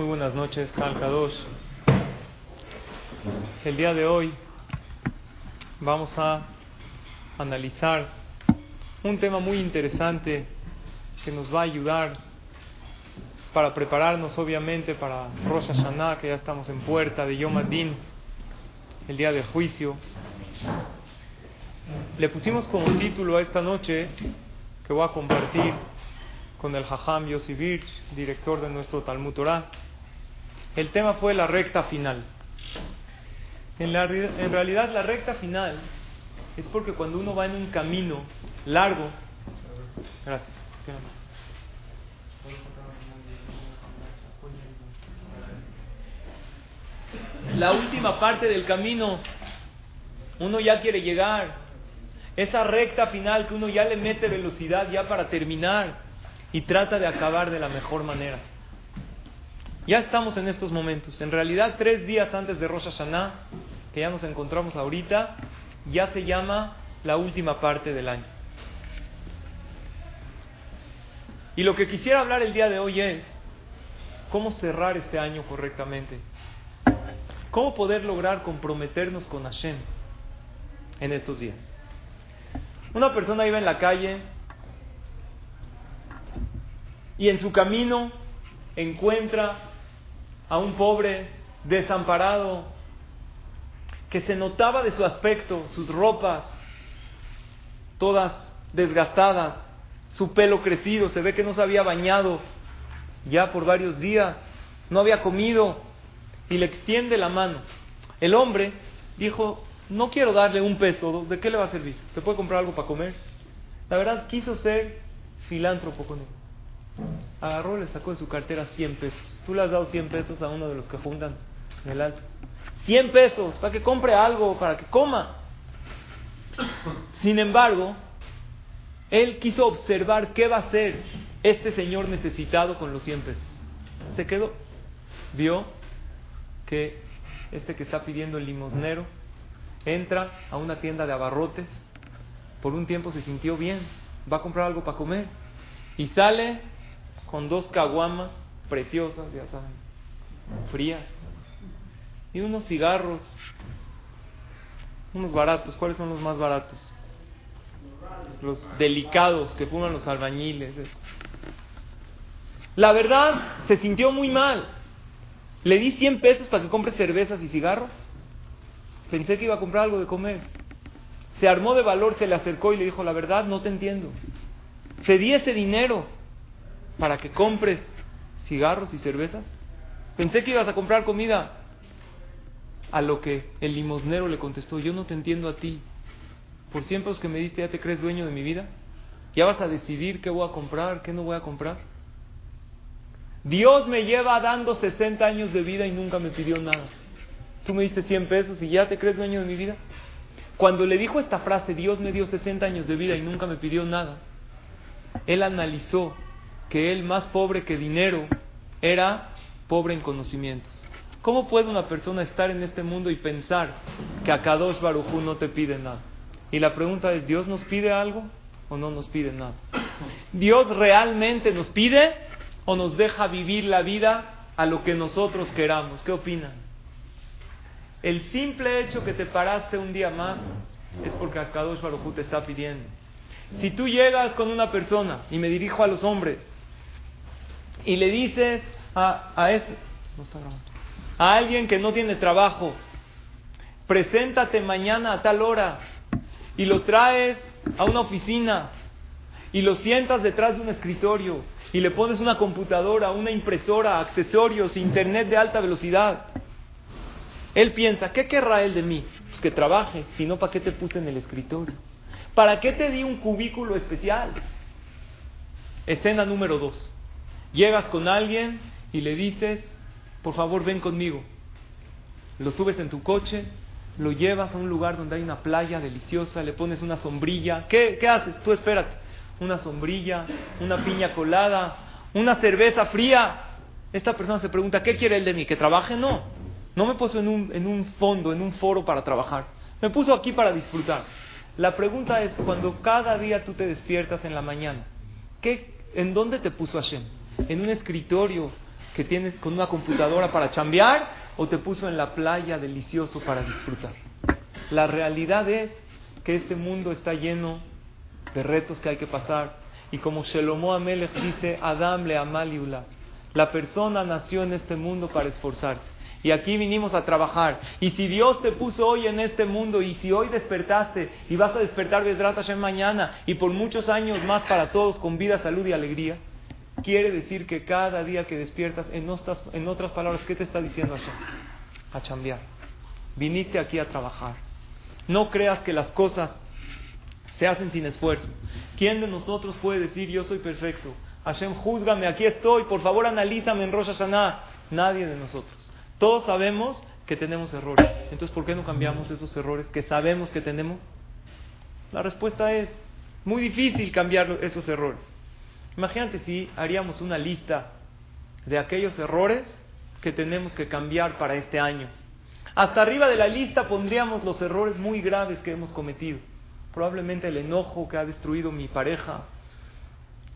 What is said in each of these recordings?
Muy buenas noches, Kalkadosh. El día de hoy vamos a analizar un tema muy interesante que nos va a ayudar para prepararnos, obviamente, para Rosh Hashanah, que ya estamos en puerta de Yom Adin, el día de juicio. Le pusimos como título a esta noche que voy a compartir con el Jajam Yossi Birch, director de nuestro Talmud Torah. El tema fue la recta final. En, realidad la recta final es porque cuando uno va en un camino largo, la última parte del camino, uno ya quiere llegar, esa recta final que uno ya le mete velocidad ya para terminar, y trata de acabar de la mejor manera. Ya estamos en estos momentos. En realidad, tres días antes de Rosh Hashanah, que ya nos encontramos ahorita, ya se llama la última parte del año. Y lo que quisiera hablar el día de hoy es cómo cerrar este año correctamente. Cómo poder lograr comprometernos con Hashem en estos días. Una persona iba en la calle y en su camino encuentra a un pobre desamparado que se notaba de su aspecto, sus ropas todas desgastadas, su pelo crecido, se ve que no se había bañado ya por varios días, no había comido y le extiende la mano. El hombre dijo, no quiero darle un peso, ¿de qué le va a servir? ¿Se puede comprar algo para comer? La verdad, quiso ser filántropo con él. Agarró, le sacó de su cartera 100 pesos. Tú le has dado 100 pesos a uno de los que fundan en el alto. 100 pesos para que compre algo, para que coma. Sin embargo, él quiso observar qué va a hacer este señor necesitado con los 100 pesos. Se quedó. Vio que este que está pidiendo el limosnero entra a una tienda de abarrotes. Por un tiempo se sintió bien. Va a comprar algo para comer. Y sale con dos caguamas preciosas, ya saben, frías, y unos cigarros, unos baratos. ¿Cuáles son los más baratos? Los delicados que fuman los albañiles. La verdad, se sintió muy mal. Le di 100 pesos para que compre cervezas y cigarros. Pensé que iba a comprar algo de comer. Se armó de valor, se le acercó y le dijo, la verdad, no te entiendo. Te di ese dinero para que compres cigarros y cervezas? Pensé que ibas a comprar comida. A lo que el limosnero le contestó, yo no te entiendo a ti. Por siempre que me diste, ¿ya te crees dueño de mi vida? ¿Ya vas a decidir qué voy a comprar, qué no voy a comprar? Dios me lleva dando 60 años de vida y nunca me pidió nada. Tú me diste 100 pesos y ya te crees dueño de mi vida. Cuando le dijo esta frase, Dios me dio 60 años de vida y nunca me pidió nada, él analizó que él más pobre que dinero era pobre en conocimientos. ¿Cómo puede una persona estar en este mundo y pensar que a Kadosh Barujú no te pide nada? Y la pregunta es, ¿Dios nos pide algo o no nos pide nada? ¿Dios realmente nos pide o nos deja vivir la vida a lo que nosotros queramos? ¿Qué opinan? El simple hecho que te paraste un día más es porque a Kadosh Barujú te está pidiendo. Si tú llegas con una persona, y me dirijo a los hombres, y le dices a, a, a alguien que no tiene trabajo, preséntate mañana a tal hora, y lo traes a una oficina, y lo sientas detrás de un escritorio, y le pones una computadora, una impresora, accesorios, internet de alta velocidad. Él piensa, ¿qué querrá él de mí? Pues que trabaje, si no, ¿para qué te puse en el escritorio? ¿Para qué te di un cubículo especial? Escena número dos. Llegas con alguien y le dices, por favor ven conmigo. Lo subes en tu coche, lo llevas a un lugar donde hay una playa deliciosa, le pones una sombrilla. ¿Qué, qué haces? Tú espérate. Una sombrilla, una piña colada, una cerveza fría. Esta persona se pregunta, ¿qué quiere él de mí? ¿Que trabaje? No. No me puso en un, en un fondo, en un foro para trabajar. Me puso aquí para disfrutar. La pregunta es, cuando cada día tú te despiertas en la mañana, ¿qué, ¿en dónde te puso Hashem? ¿En un escritorio que tienes con una computadora para chambear o te puso en la playa delicioso para disfrutar. La realidad es que este mundo está lleno de retos que hay que pasar. Y como Shelomo Amelech dice, Adam le amaliula. La persona nació en este mundo para esforzarse. Y aquí vinimos a trabajar. Y si Dios te puso hoy en este mundo, y si hoy despertaste, y vas a despertar Besrat Hashem mañana, y por muchos años más para todos, con vida, salud y alegría, quiere decir que cada día que despiertas, en otras, en otras palabras, ¿qué te está diciendo Hashem? A chambear. Viniste aquí a trabajar. No creas que las cosas se hacen sin esfuerzo. ¿Quién de nosotros puede decir yo soy perfecto? Hashem, júzgame, aquí estoy, por favor analízame en Rosh Hashanah. Nadie de nosotros. Todos sabemos que tenemos errores. Entonces, ¿por qué no cambiamos esos errores que sabemos que tenemos? La respuesta es muy difícil cambiar esos errores. Imagínate si haríamos una lista de aquellos errores que tenemos que cambiar para este año. Hasta arriba de la lista pondríamos los errores muy graves que hemos cometido. Probablemente el enojo que ha destruido mi pareja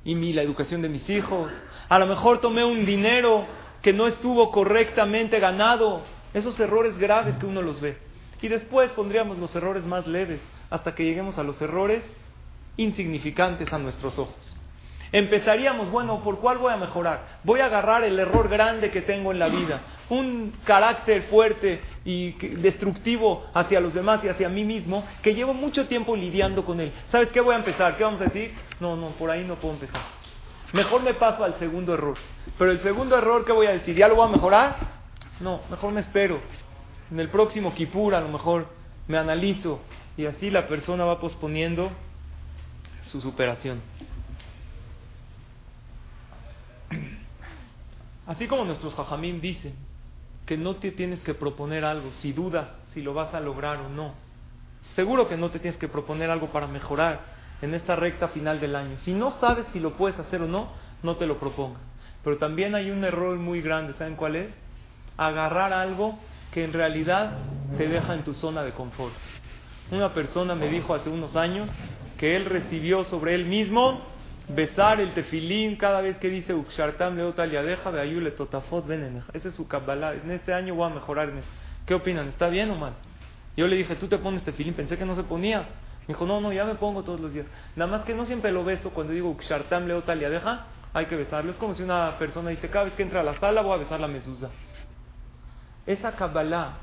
y mi, la educación de mis hijos. A lo mejor tomé un dinero que no estuvo correctamente ganado, esos errores graves que uno los ve. Y después pondríamos los errores más leves hasta que lleguemos a los errores insignificantes a nuestros ojos. Empezaríamos, bueno, ¿por cuál voy a mejorar? Voy a agarrar el error grande que tengo en la vida, un carácter fuerte y destructivo hacia los demás y hacia mí mismo, que llevo mucho tiempo lidiando con él. ¿Sabes qué voy a empezar? ¿Qué vamos a decir? No, no, por ahí no puedo empezar. Mejor me paso al segundo error. Pero el segundo error, ¿qué voy a decir? ¿Ya lo voy a mejorar? No, mejor me espero. En el próximo Kipur a lo mejor me analizo y así la persona va posponiendo su superación. Así como nuestros jajamim dicen que no te tienes que proponer algo si dudas si lo vas a lograr o no. Seguro que no te tienes que proponer algo para mejorar en esta recta final del año. Si no sabes si lo puedes hacer o no, no te lo propongas. Pero también hay un error muy grande, ¿saben cuál es? Agarrar algo que en realidad te deja en tu zona de confort. Una persona me dijo hace unos años que él recibió sobre él mismo besar el tefilín cada vez que dice Ukshartam deja de Ayule Totafot Ese es su Kabbalah. En este año voy a mejorar en eso. ¿Qué opinan? ¿Está bien o mal? Yo le dije, ¿tú te pones tefilín? Pensé que no se ponía. Me dijo, no, no, ya me pongo todos los días. Nada más que no siempre lo beso cuando digo Kshartam Leota deja, hay que besarlo. Es como si una persona dice, cada vez que entra a la sala voy a besar la mesusa. Esa Kabbalah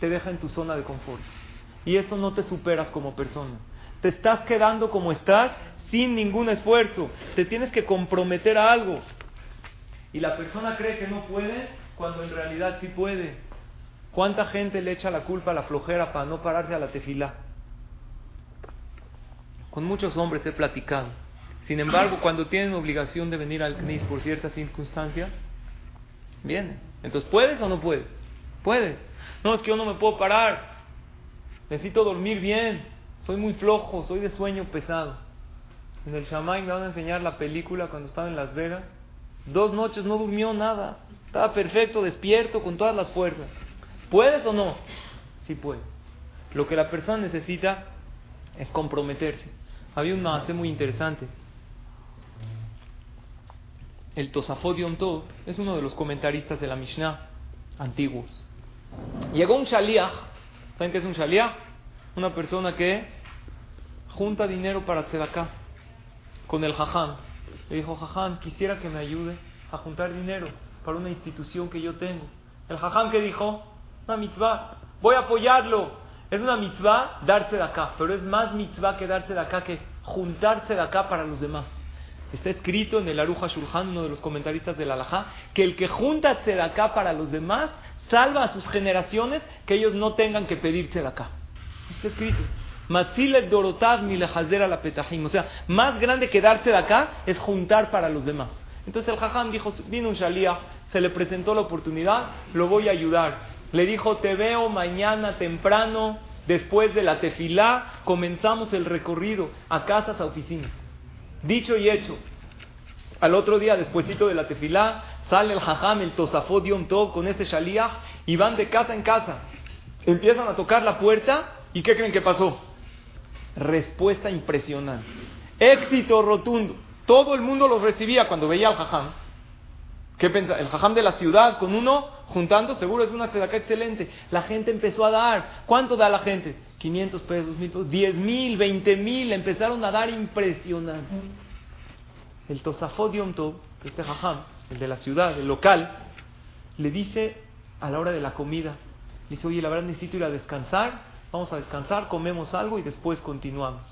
te deja en tu zona de confort. Y eso no te superas como persona. Te estás quedando como estás sin ningún esfuerzo. Te tienes que comprometer a algo. Y la persona cree que no puede cuando en realidad sí puede. ¿Cuánta gente le echa la culpa a la flojera para no pararse a la tefila? Con muchos hombres he platicado. Sin embargo, cuando tienen obligación de venir al CNIS por ciertas circunstancias, vienen. Entonces, ¿puedes o no puedes? Puedes. No, es que yo no me puedo parar. Necesito dormir bien. Soy muy flojo, soy de sueño pesado. En el Shamay me van a enseñar la película cuando estaba en Las Vegas. Dos noches no durmió nada. Estaba perfecto, despierto, con todas las fuerzas. ¿Puedes o no? Sí puede. Lo que la persona necesita es comprometerse. Había un maase muy interesante. El Tosafot Yom es uno de los comentaristas de la Mishnah antiguos. Llegó un shaliach. ¿Saben qué es un shaliach? Una persona que junta dinero para tzedakah con el jajam. Le dijo, jajam, quisiera que me ayude a juntar dinero para una institución que yo tengo. El jajam que dijo, una mitzvah, voy a apoyarlo. Es una mitzvah darse de acá, pero es más mitzvah que darse de acá que juntarse de acá para los demás. Está escrito en el Aruja Shurhan, uno de los comentaristas del Alajá, que el que junta acá para los demás salva a sus generaciones que ellos no tengan que pedirse de acá. Está escrito. Matzilet dorotav milehazer la petajim. O sea, más grande que darse de acá es juntar para los demás. Entonces el Jajam dijo, vino un Shalía, se le presentó la oportunidad, lo voy a ayudar. Le dijo, te veo mañana temprano, después de la tefilá, comenzamos el recorrido a casas, a oficinas. Dicho y hecho, al otro día, despuesito de la tefilá, sale el jajam, el tosafot Yom con este shaliach y van de casa en casa. Empiezan a tocar la puerta y ¿qué creen que pasó? Respuesta impresionante. Éxito rotundo. Todo el mundo los recibía cuando veía al jajam. ¿Qué pensa? El jajam de la ciudad con uno juntando, seguro es una tzedaká excelente. La gente empezó a dar. ¿Cuánto da la gente? 500 pesos, 1000 pesos, 10 mil, 20 mil. Empezaron a dar impresionante. El Tosafot este jajam, el de la ciudad, el local, le dice a la hora de la comida, le dice, oye, la verdad necesito ir a descansar, vamos a descansar, comemos algo y después continuamos.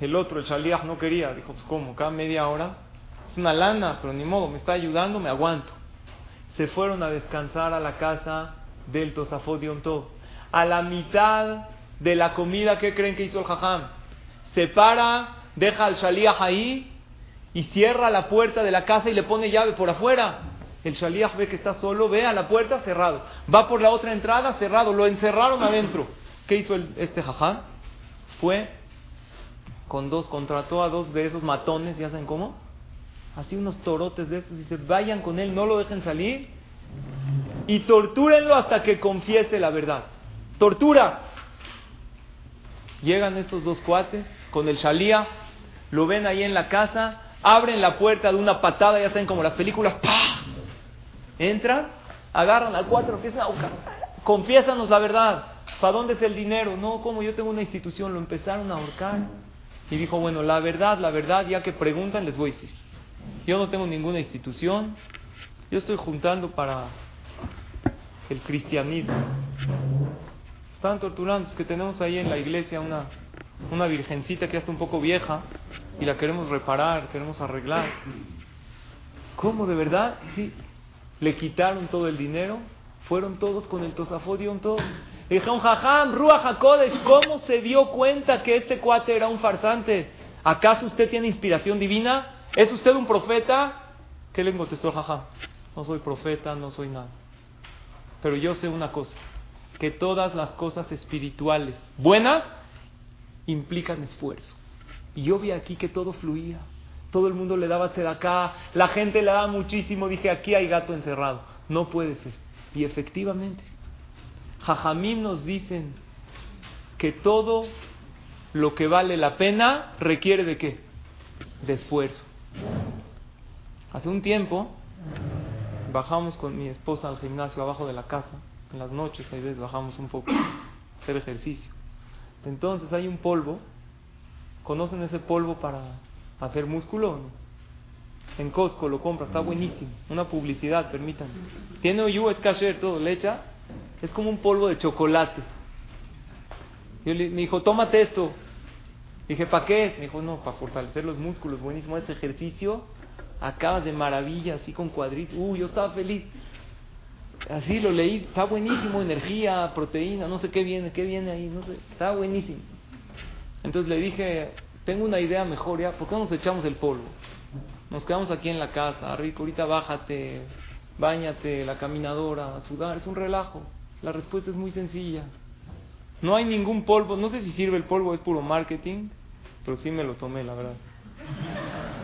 El otro, el shaliach, no quería, dijo, pues ¿cómo? Cada media hora es una lana, pero ni modo, me está ayudando, me aguanto. Se fueron a descansar a la casa del Tosafot. A la mitad de la comida, ¿qué creen que hizo el jajam? Se para, deja al shaliach ahí y cierra la puerta de la casa y le pone llave por afuera. El shaliach ve que está solo, ve a la puerta cerrado. Va por la otra entrada cerrado, lo encerraron adentro. ¿Qué hizo este jajam? Fue con dos, contrató a dos de esos matones, ¿ya saben cómo? Así unos torotes de estos, dice, vayan con él, no lo dejen salir y tortúrenlo hasta que confiese la verdad. Tortura. Llegan estos dos cuates con el shalía, lo ven ahí en la casa, abren la puerta de una patada, ya saben como las películas, ¡pah! Entran, agarran al cuatro, empiezan a confiésanos la verdad. ¿Para dónde es el dinero? No, como yo tengo una institución, lo empezaron a ahorcar. Y dijo, bueno, la verdad, la verdad, ya que preguntan, les voy a decir. Yo no tengo ninguna institución, yo estoy juntando para el cristianismo. Están torturando, es que tenemos ahí en la iglesia una, una virgencita que ya está un poco vieja y la queremos reparar, queremos arreglar. ¿Cómo de verdad? Sí, le quitaron todo el dinero, fueron todos con el tosafodion, todo. Le dijeron, jajam, Ruach HaKodesh, ¿cómo se dio cuenta que este cuate era un farsante? ¿Acaso usted tiene inspiración divina? ¿Es usted un profeta? ¿Qué le contestó jajam? No soy profeta, no soy nada. Pero yo sé una cosa, que todas las cosas espirituales buenas implican esfuerzo. Y yo vi aquí que todo fluía. Todo el mundo le daba acá, la gente le daba muchísimo. Dije, aquí hay gato encerrado. No puede ser. Y efectivamente, Jajamim nos dicen que todo lo que vale la pena requiere de qué? De esfuerzo. Hace un tiempo bajamos con mi esposa al gimnasio abajo de la casa. En las noches, a veces bajamos un poco hacer ejercicio. Entonces hay un polvo. ¿Conocen ese polvo para hacer músculo? En Costco lo compra, está buenísimo. Una publicidad, permítanme. Tiene OU, es cashier, todo. Le echa, es como un polvo de chocolate. Yo me dijo, tómate esto. Dije, ¿para qué? Me dijo, no, para fortalecer los músculos, buenísimo este ejercicio. Acabas de maravilla, así con cuadritos. Uy, yo estaba feliz. Así lo leí, está buenísimo, energía, proteína, no sé qué viene, qué viene ahí, no sé, está buenísimo. Entonces le dije, tengo una idea mejor ya, ¿por qué no nos echamos el polvo? Nos quedamos aquí en la casa, rico, ahorita bájate, bañate, la caminadora, sudar, es un relajo. La respuesta es muy sencilla. No hay ningún polvo, no sé si sirve el polvo, es puro marketing, pero sí me lo tomé, la verdad.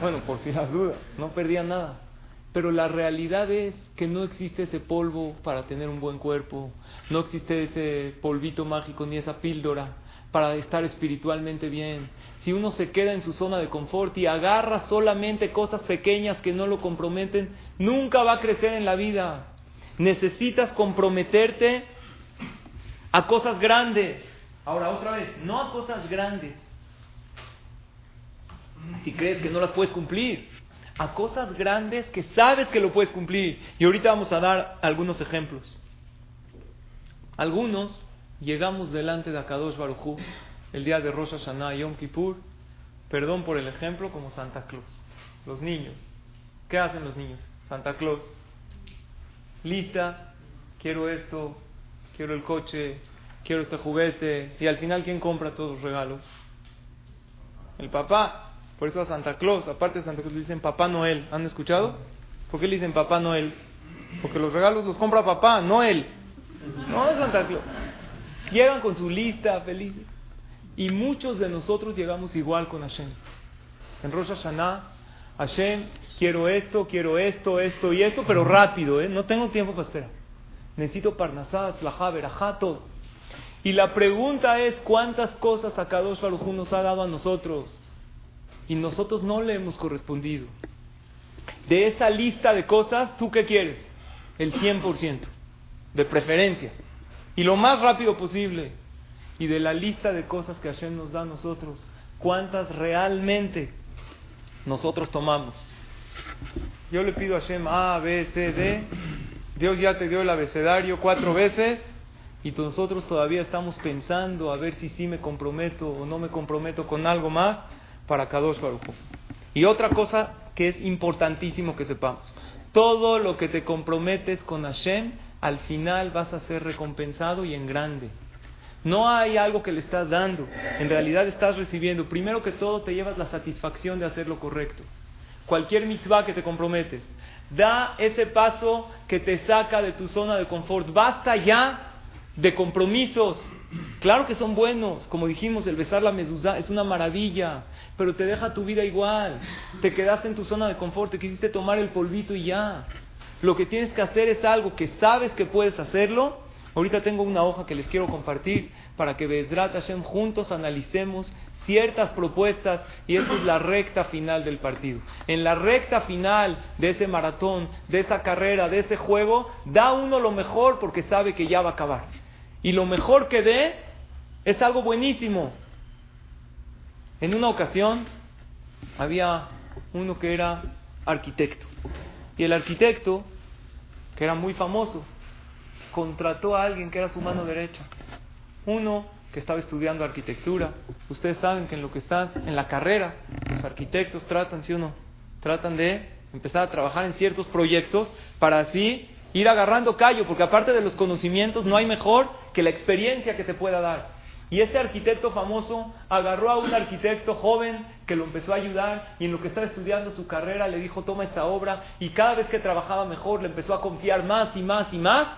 Bueno, por si las dudas, no perdía nada. Pero la realidad es que no existe ese polvo para tener un buen cuerpo, no existe ese polvito mágico ni esa píldora para estar espiritualmente bien. Si uno se queda en su zona de confort y agarra solamente cosas pequeñas que no lo comprometen, nunca va a crecer en la vida. Necesitas comprometerte a cosas grandes. Ahora, otra vez, no a cosas grandes. Si crees que no las puedes cumplir, a cosas grandes que sabes que lo puedes cumplir. Y ahorita vamos a dar algunos ejemplos. Algunos llegamos delante de Akadosh Barujú el día de Rosh Hashanah Yom Kippur, perdón por el ejemplo, como Santa Claus. Los niños. ¿Qué hacen los niños? Santa Claus. Lista, quiero esto, quiero el coche, quiero este juguete. Y al final, ¿quién compra todos los regalos? El papá. Por eso a Santa Claus, aparte de Santa Claus, le dicen Papá Noel. ¿Han escuchado? ¿Por qué le dicen Papá Noel? Porque los regalos los compra papá, no él. No Santa Claus. Llegan con su lista felices. Y muchos de nosotros llegamos igual con Hashem. En Rosh Hashanah, Hashem, quiero esto, quiero esto, esto y esto, pero rápido, ¿eh? No tengo tiempo para esperar. Necesito Parnasá, Tzlajá, Berajá, todo. Y la pregunta es, ¿cuántas cosas Akadosh Baruj nos ha dado a nosotros? Y nosotros no le hemos correspondido. De esa lista de cosas, ¿tú qué quieres? El 100%, de preferencia. Y lo más rápido posible. Y de la lista de cosas que Hashem nos da a nosotros, ¿cuántas realmente nosotros tomamos? Yo le pido a Hashem A, B, C, D. Dios ya te dio el abecedario cuatro veces y nosotros todavía estamos pensando a ver si sí me comprometo o no me comprometo con algo más para Kadosh Baruch Y otra cosa que es importantísimo que sepamos, todo lo que te comprometes con Hashem, al final vas a ser recompensado y en grande. No hay algo que le estás dando, en realidad estás recibiendo. Primero que todo te llevas la satisfacción de hacer lo correcto. Cualquier mitzvah que te comprometes, da ese paso que te saca de tu zona de confort. Basta ya de compromisos. Claro que son buenos, como dijimos, el besar la mezuzá es una maravilla, pero te deja tu vida igual. Te quedaste en tu zona de confort, te quisiste tomar el polvito y ya. Lo que tienes que hacer es algo que sabes que puedes hacerlo. Ahorita tengo una hoja que les quiero compartir para que Bezrat Hashem juntos analicemos ciertas propuestas y esa es la recta final del partido. En la recta final de ese maratón, de esa carrera, de ese juego, da uno lo mejor porque sabe que ya va a acabar. Y lo mejor que dé es algo buenísimo. En una ocasión había uno que era arquitecto. Y el arquitecto, que era muy famoso, contrató a alguien que era su mano derecha. Uno que estaba estudiando arquitectura. Ustedes saben que en lo que están en la carrera, los arquitectos tratan, ¿sí o no? Tratan de empezar a trabajar en ciertos proyectos para así ir agarrando callo, porque aparte de los conocimientos no hay mejor que la experiencia que te pueda dar. Y este arquitecto famoso agarró a un arquitecto joven que lo empezó a ayudar y en lo que estaba estudiando su carrera le dijo toma esta obra y cada vez que trabajaba mejor le empezó a confiar más y más y más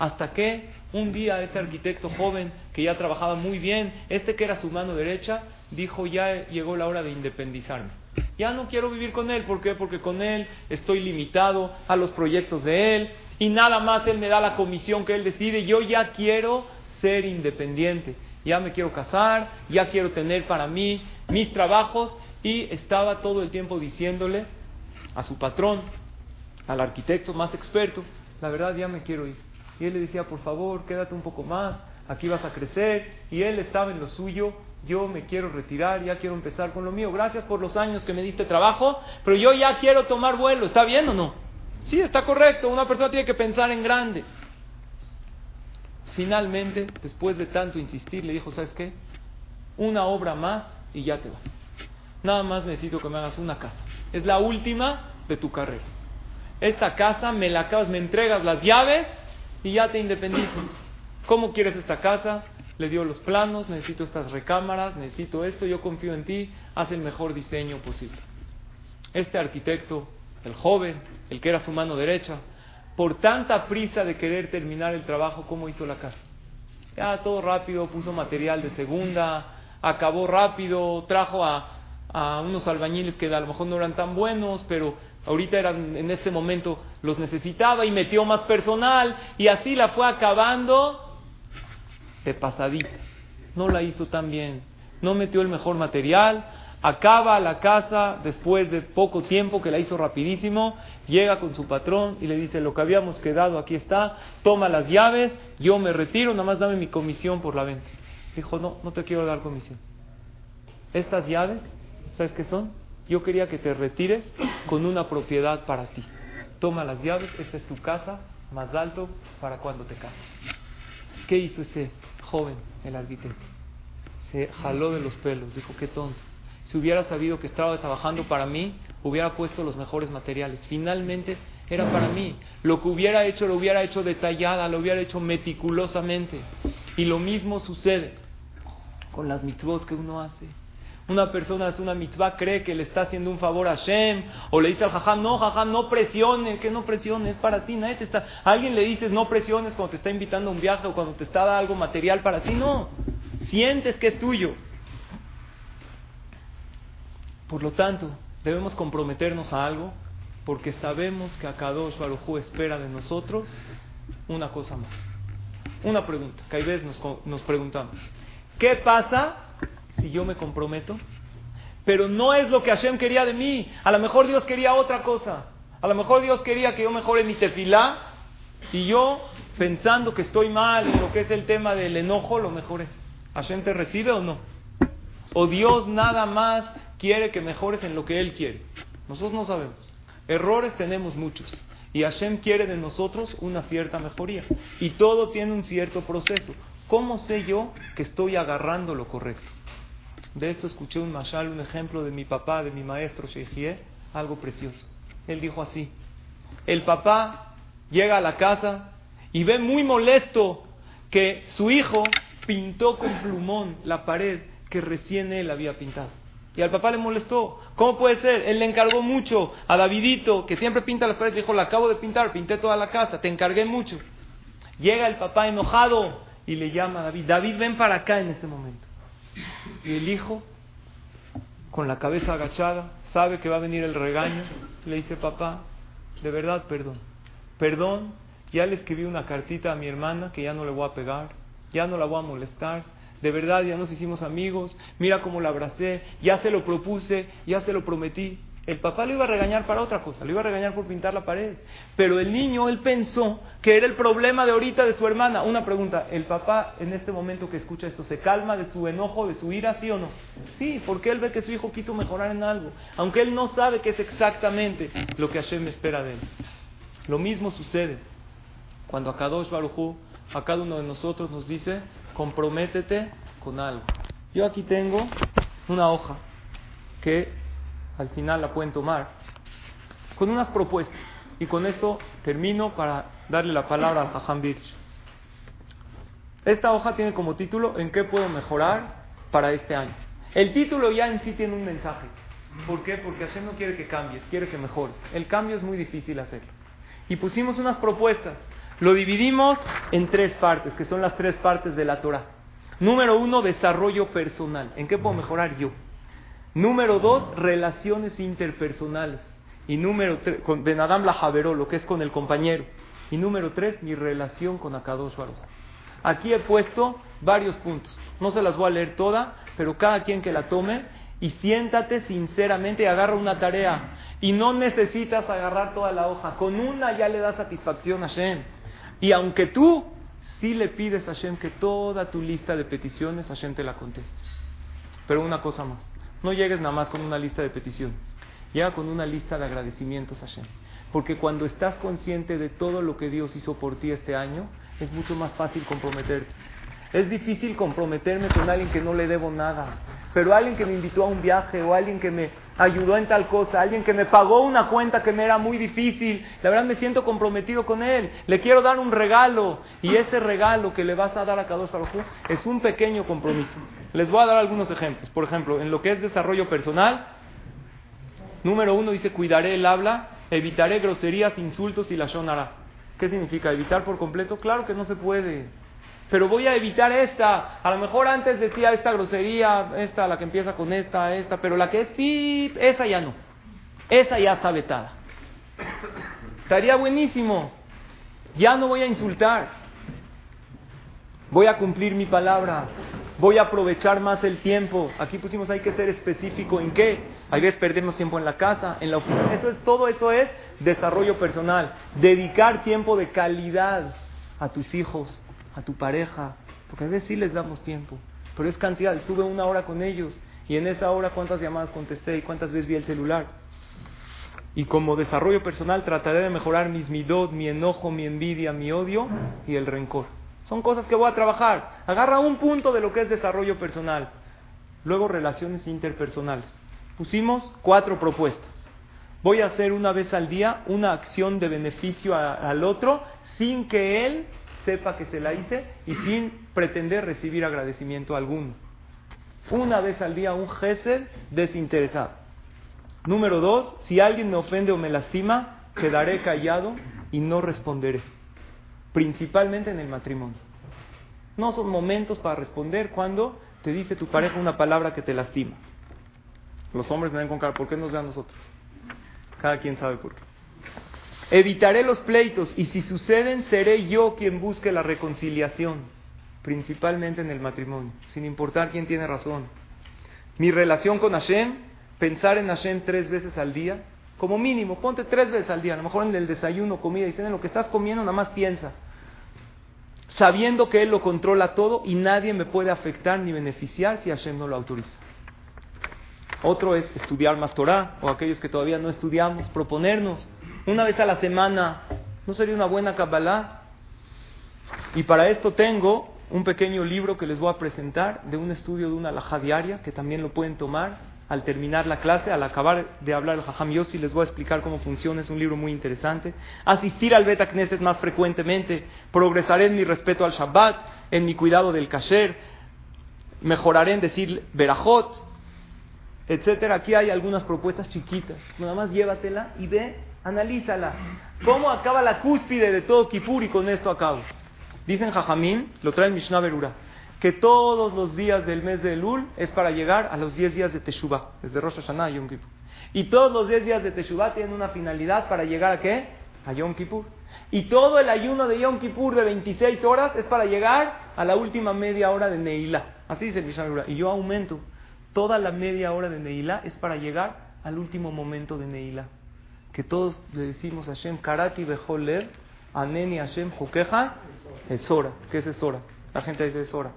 hasta que un día este arquitecto joven que ya trabajaba muy bien, este que era su mano derecha, dijo ya llegó la hora de independizarme. Ya no quiero vivir con él, ¿por qué? Porque con él estoy limitado a los proyectos de él y nada más él me da la comisión que él decide, yo ya quiero ser independiente, ya me quiero casar, ya quiero tener para mí mis trabajos y estaba todo el tiempo diciéndole a su patrón, al arquitecto más experto, la verdad ya me quiero ir. Y él le decía, por favor, quédate un poco más, aquí vas a crecer. Y él estaba en lo suyo, yo me quiero retirar, ya quiero empezar con lo mío. Gracias por los años que me diste trabajo, pero yo ya quiero tomar vuelo. ¿Está bien o no? Sí, está correcto. Una persona tiene que pensar en grande. Finalmente, después de tanto insistir, le dijo, ¿sabes qué? Una obra más y ya te vas. Nada más necesito que me hagas una casa. Es la última de tu carrera. Esta casa me la acabas, me entregas las llaves y ya te independizas. ¿Cómo quieres esta casa? Le dio los planos, necesito estas recámaras, necesito esto, yo confío en ti, haz el mejor diseño posible. Este arquitecto, el joven, el que era su mano derecha, por tanta prisa de querer terminar el trabajo, ¿cómo hizo la casa? Ya todo rápido, puso material de segunda, acabó rápido, trajo a, a unos albañiles que a lo mejor no eran tan buenos, pero Ahorita eran, en este momento los necesitaba y metió más personal y así la fue acabando de pasadita. No la hizo tan bien. No metió el mejor material. Acaba la casa después de poco tiempo que la hizo rapidísimo. Llega con su patrón y le dice, lo que habíamos quedado aquí está, toma las llaves, yo me retiro, nada más dame mi comisión por la venta. Dijo, no, no te quiero dar comisión. Estas llaves, ¿sabes qué son? Yo quería que te retires con una propiedad para ti. Toma las llaves, esta es tu casa, más alto para cuando te cases. ¿Qué hizo este joven, el arquitecto? Se jaló de los pelos, dijo, qué tonto. Si hubiera sabido que estaba trabajando para mí, hubiera puesto los mejores materiales. Finalmente era para mí. Lo que hubiera hecho, lo hubiera hecho detallada, lo hubiera hecho meticulosamente. Y lo mismo sucede con las mitzvot que uno hace. Una persona hace una mitzvah, cree que le está haciendo un favor a Shem, o le dice al jajam, no, jajam, no presiones, que no presiones, es para ti, nadie te está... alguien le dices, no presiones cuando te está invitando a un viaje o cuando te está dando algo material para ti, no, sientes que es tuyo. Por lo tanto, debemos comprometernos a algo, porque sabemos que Akadosh Baruj espera de nosotros una cosa más. Una pregunta, que a veces nos preguntamos, ¿qué pasa si yo me comprometo? Pero no es lo que Hashem quería de mí. A lo mejor Dios quería otra cosa. A lo mejor Dios quería que yo mejore mi tefilá y yo, pensando que estoy mal en lo que es el tema del enojo, lo mejoré. ¿Hashem te recibe o no? O Dios nada más quiere que mejores en lo que Él quiere. Nosotros no sabemos. Errores tenemos muchos. Y Hashem quiere de nosotros una cierta mejoría. Y todo tiene un cierto proceso. ¿Cómo sé yo que estoy agarrando lo correcto? De esto escuché un mashal, un ejemplo de mi papá, de mi maestro Sheikhie, algo precioso. Él dijo así, el papá llega a la casa y ve muy molesto que su hijo pintó con plumón la pared que recién él había pintado. Y al papá le molestó. ¿Cómo puede ser? Él le encargó mucho a Davidito, que siempre pinta las paredes. Dijo, la acabo de pintar, pinté toda la casa, te encargué mucho. Llega el papá enojado y le llama a David. David, ven para acá en este momento. Y el hijo, con la cabeza agachada, sabe que va a venir el regaño. Le dice, papá, de verdad, perdón. Perdón, ya le escribí una cartita a mi hermana que ya no le voy a pegar, ya no la voy a molestar de verdad ya nos hicimos amigos, mira cómo la abracé, ya se lo propuse, ya se lo prometí. El papá lo iba a regañar para otra cosa, lo iba a regañar por pintar la pared. Pero el niño, él pensó que era el problema de ahorita de su hermana. Una pregunta, ¿el papá en este momento que escucha esto se calma de su enojo, de su ira, sí o no? Sí, porque él ve que su hijo quiso mejorar en algo, aunque él no sabe qué es exactamente lo que Hashem espera de él. Lo mismo sucede cuando a Kadosh Baruj a cada uno de nosotros nos dice, comprométete con algo. Yo aquí tengo una hoja que al final la pueden tomar con unas propuestas. Y con esto termino para darle la palabra al Jajam Birch. Esta hoja tiene como título ¿En qué puedo mejorar para este año? El título ya en sí tiene un mensaje. ¿Por qué? Porque Hashem no quiere que cambies, quiere que mejores. El cambio es muy difícil hacerlo. Y pusimos unas propuestas. Lo dividimos en tres partes, que son las tres partes de la Torah. Número uno, desarrollo personal. ¿En qué puedo mejorar yo? Número dos, relaciones interpersonales. Y número tres, con Benadam la Javeró, lo que es con el compañero. Y número tres, mi relación con Akadosh Baruch. Aquí he puesto varios puntos. No se las voy a leer toda, pero cada quien que la tome y siéntate sinceramente y agarra una tarea. Y no necesitas agarrar toda la hoja. Con una ya le da satisfacción a Shem. Y aunque tú sí le pides a Hashem que toda tu lista de peticiones Hashem te la conteste. Pero una cosa más, no llegues nada más con una lista de peticiones, llega con una lista de agradecimientos a Hashem. Porque cuando estás consciente de todo lo que Dios hizo por ti este año, es mucho más fácil comprometerte. Es difícil comprometerme con alguien que no le debo nada, pero alguien que me invitó a un viaje o alguien que me ayudó en tal cosa, alguien que me pagó una cuenta que me era muy difícil, la verdad me siento comprometido con él, le quiero dar un regalo y ese regalo que le vas a dar a Kadosh Baruj es un pequeño compromiso. Les voy a dar algunos ejemplos. Por ejemplo, en lo que es desarrollo personal, número uno dice cuidaré el habla, evitaré groserías, insultos y la shonara. ¿Qué significa? ¿Evitar por completo? Claro que no se puede pero voy a evitar esta. A lo mejor antes decía esta grosería, esta, la que empieza con esta, esta, pero la que es pip, esa ya no. Esa ya está vetada. Estaría buenísimo. Ya no voy a insultar. Voy a cumplir mi palabra. Voy a aprovechar más el tiempo. Aquí pusimos hay que ser específico en qué. Hay veces perdemos tiempo en la casa, en la oficina. Eso es todo eso es desarrollo personal. Dedicar tiempo de calidad a tus hijos, a tu pareja, porque a veces sí les damos tiempo, pero es cantidad. Estuve una hora con ellos y en esa hora cuántas llamadas contesté y cuántas veces vi el celular. Y como desarrollo personal trataré de mejorar mis midot, mi enojo, mi envidia, mi odio y el rencor. Son cosas que voy a trabajar. Agarra un punto de lo que es desarrollo personal. Luego relaciones interpersonales. Pusimos cuatro propuestas. Voy a hacer una vez al día una acción de beneficio al otro sin que él sepa que se la hice y sin pretender recibir agradecimiento alguno. Una vez al día un gesed desinteresado. Número dos, si alguien me ofende o me lastima, quedaré callado y no responderé. Principalmente en el matrimonio. No son momentos para responder cuando te dice tu pareja una palabra que te lastima. Los hombres me ven con cara, ¿por qué nos ven a nosotros? Cada quien sabe por qué. Evitaré los pleitos y si suceden seré yo quien busque la reconciliación, principalmente en el matrimonio, sin importar quién tiene razón. Mi relación con Hashem, pensar en Hashem tres veces al día, como mínimo, ponte tres veces al día, a lo mejor en el desayuno, comida y en lo que estás comiendo, nada más piensa. Sabiendo que Él lo controla todo y nadie me puede afectar ni beneficiar si Hashem no lo autoriza. Otro es estudiar más Torah, o aquellos que todavía no estudiamos, proponernos una vez a la semana, ¿no sería una buena Kabbalah? Y para esto tengo un pequeño libro que les voy a presentar de un estudio de una alhaja diaria, que también lo pueden tomar al terminar la clase, al acabar de hablar el Jajam Yossi, les voy a explicar cómo funciona, es un libro muy interesante. Asistir al Beta Knesset más frecuentemente, progresaré en mi respeto al Shabbat, en mi cuidado del kasher, mejoraré en decir Berajot, etcétera. Aquí hay algunas propuestas chiquitas, nada más llévatela y ve, analízala. ¿Cómo acaba la cúspide de todo Kippur y con esto acabo? Dicen Jajamín, lo trae Mishnah Berura que todos los días del mes de Elul es para llegar a los 10 días de Teshuvah, desde Rosh Hashanah a Yom Kippur. Y todos los 10 días de Teshuvah tienen una finalidad para llegar a qué? A Yom Kippur. Y todo el ayuno de Yom Kippur de 26 horas es para llegar a la última media hora de Neilá. Así dice Mishnah Y yo aumento. Toda la media hora de Neilá es para llegar al último momento de Neilá. Que todos le decimos a Hashem, Karati Bejoler, Aneni Hashem Jukeja, es hora. ¿Qué es es hora? La gente dice es hora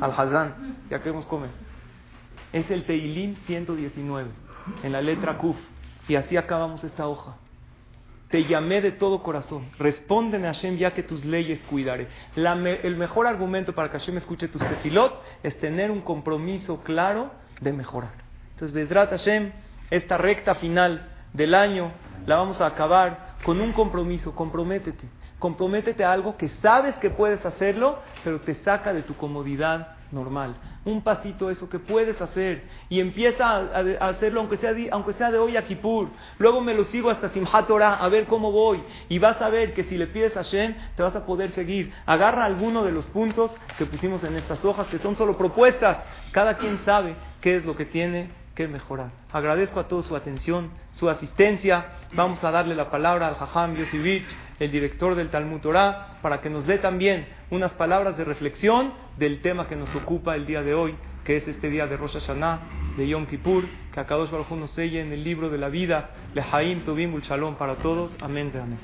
al Hazán, ya queremos comer. Es el Teilim 119, en la letra Kuf. Y así acabamos esta hoja. Te llamé de todo corazón. Respóndeme Hashem ya que tus leyes cuidaré. el mejor argumento para que Hashem escuche tus tefilot es tener un compromiso claro de mejorar. Entonces, Bezrat Hashem, esta recta final del año la vamos a acabar con un compromiso. Comprométete Comprométete a algo que sabes que puedes hacerlo, pero te saca de tu comodidad normal. Un pasito eso que puedes hacer y empieza a, hacerlo aunque sea, aunque sea de hoy a Kippur. Luego me lo sigo hasta Simchat Torah a ver cómo voy y vas a ver que si le pides a Shem te vas a poder seguir. Agarra alguno de los puntos que pusimos en estas hojas que son solo propuestas. Cada quien sabe qué es lo que tiene que mejorar. Agradezco a todos su atención, su asistencia. Vamos a darle la palabra al Jajam Yosivich el director del Talmud Torah, para que nos dé también unas palabras de reflexión del tema que nos ocupa el día de hoy, que es este día de Rosh Hashanah, de Yom Kippur, que a Kadosh Baruj nos selle en el libro de la vida, Lehaim Tobim Shalom para todos. Amén. Amén.